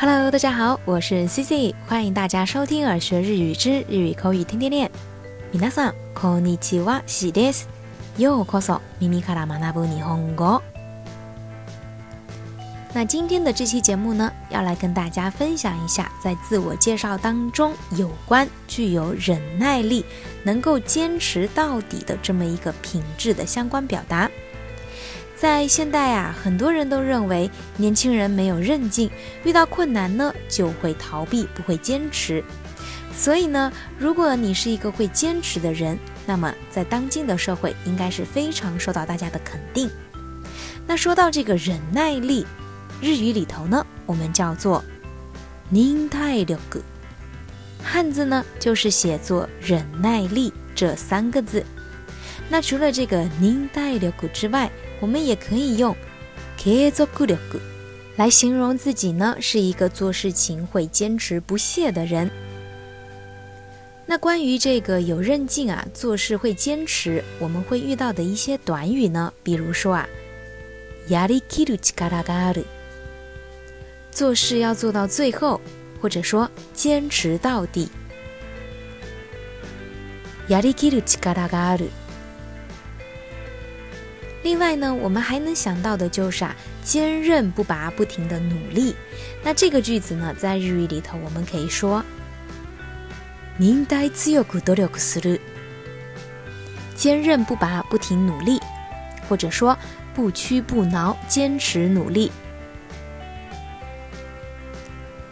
Hello，大家好，我是 Cici，欢迎大家收听《耳学日语之日语口语天天练》。みなさんこんにちは、します。よこそミミカラマナブニホンゴ。那今天的这期节目呢，要来跟大家分享一下在自我介绍当中有关具有忍耐力、能够坚持到底的这么一个品质的相关表达。在现代啊，很多人都认为年轻人没有韧劲，遇到困难呢就会逃避，不会坚持。所以呢，如果你是一个会坚持的人，那么在当今的社会应该是非常受到大家的肯定。那说到这个忍耐力，日语里头呢，我们叫做忍耐力，汉字呢就是写作忍耐力这三个字。那除了这个忍耐力之外，我们也可以用 k a z u u 来形容自己呢，是一个做事情会坚持不懈的人。那关于这个有韧劲啊，做事会坚持，我们会遇到的一些短语呢，比如说啊，“yari kiru i a r a ga r u 做事要做到最后，或者说坚持到底，“yari kiru i a r a g aru”。另外呢，我们还能想到的就是啊，坚韧不拔，不停的努力。那这个句子呢，在日语里头，我们可以说“宁待自由古多留古思路”，坚韧不拔，不停努力，或者说不屈不挠，坚持努力。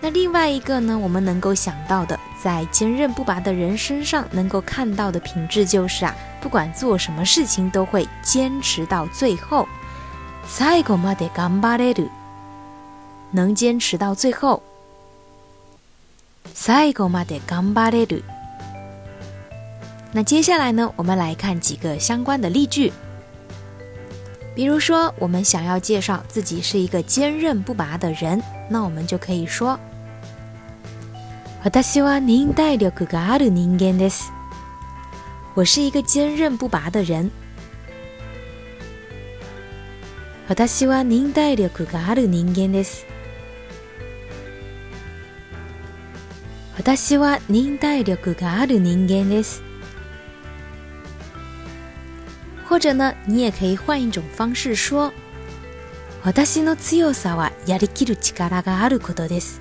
那另外一个呢，我们能够想到的，在坚韧不拔的人身上能够看到的品质就是啊。不管做什么事情，都会坚持到最后。最後まで頑張れる，能坚持到最后。最後まで頑張れる。那接下来呢，我们来看几个相关的例句。比如说，我们想要介绍自己是一个坚韧不拔的人，那我们就可以说：“私は忍耐力がある人間です。”我是一个坚韧不拔的人。私は忍耐力がある人間です。私は忍耐力がある人間です。或者呢，你也可以换一种方式说：私の強さはやりきる力があることです。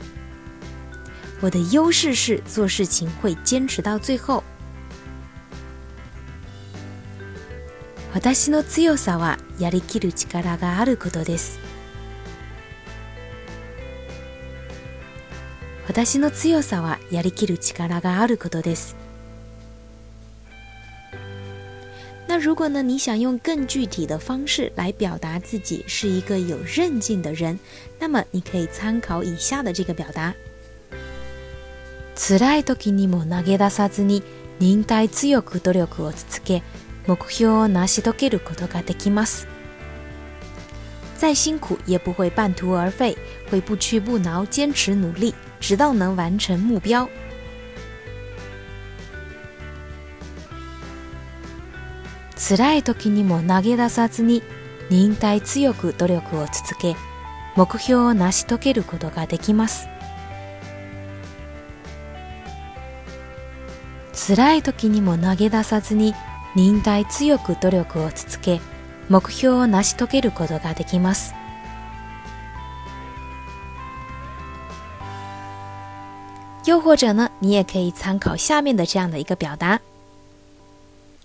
我的优势是做事情会坚持到最后。私の強さはやりきる力があることです私の強さはやりきる力があることです。那如果呢，你想用更具体的方式来表达自己是一个有韧劲的人，那么你可以参考以下的这个表达：辛い時にも投げ出さずに忍耐強く努力を続け、目標を成し遂げることができます。再辛苦也不会半途而废，会不屈不挠，坚持努力，直到能完成目标。辛い時にも投げ出さずに忍耐強く努力を続け目標を成し遂げることができます辛い時にも投げ出さずに忍耐強く努力を続け目標を成し遂げることができます又或者呢，你也可以参考下面的这样的一个表达：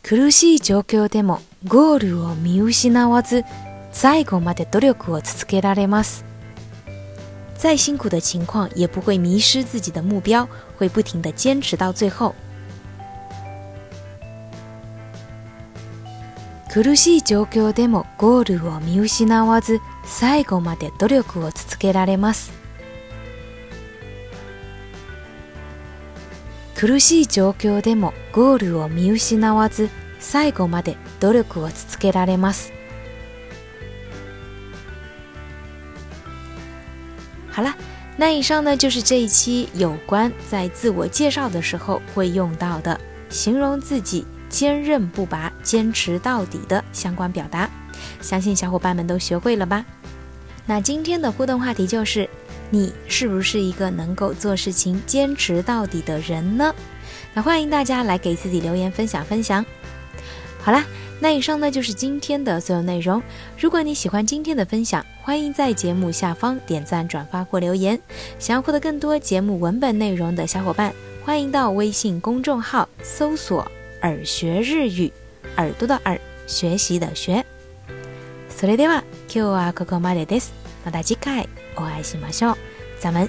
苦しい状況でもゴールを見失わず、最後まで努力を続けられます。再辛苦的情况也不会迷失自己的目标，会不停的坚持到最后。苦しい状況でもゴールを見失わず最後まで努力を続けられます苦しい状況でもゴールを見失わず最後まで努力を続けられます好了，那以上呢就是这一期有关在自我介绍的时候会用到的形容自己坚韧不拔、坚持到底的相关表达，相信小伙伴们都学会了吧？那今天的互动话题就是：你是不是一个能够做事情坚持到底的人呢？那欢迎大家来给自己留言分享分享。好了，那以上呢就是今天的所有内容。如果你喜欢今天的分享，欢迎在节目下方点赞、转发或留言。想要获得更多节目文本内容的小伙伴，欢迎到微信公众号搜索。耳学日语，耳朵的耳，学习的学。それでは、今日はここまでです。また次回おいしましょう。咱们。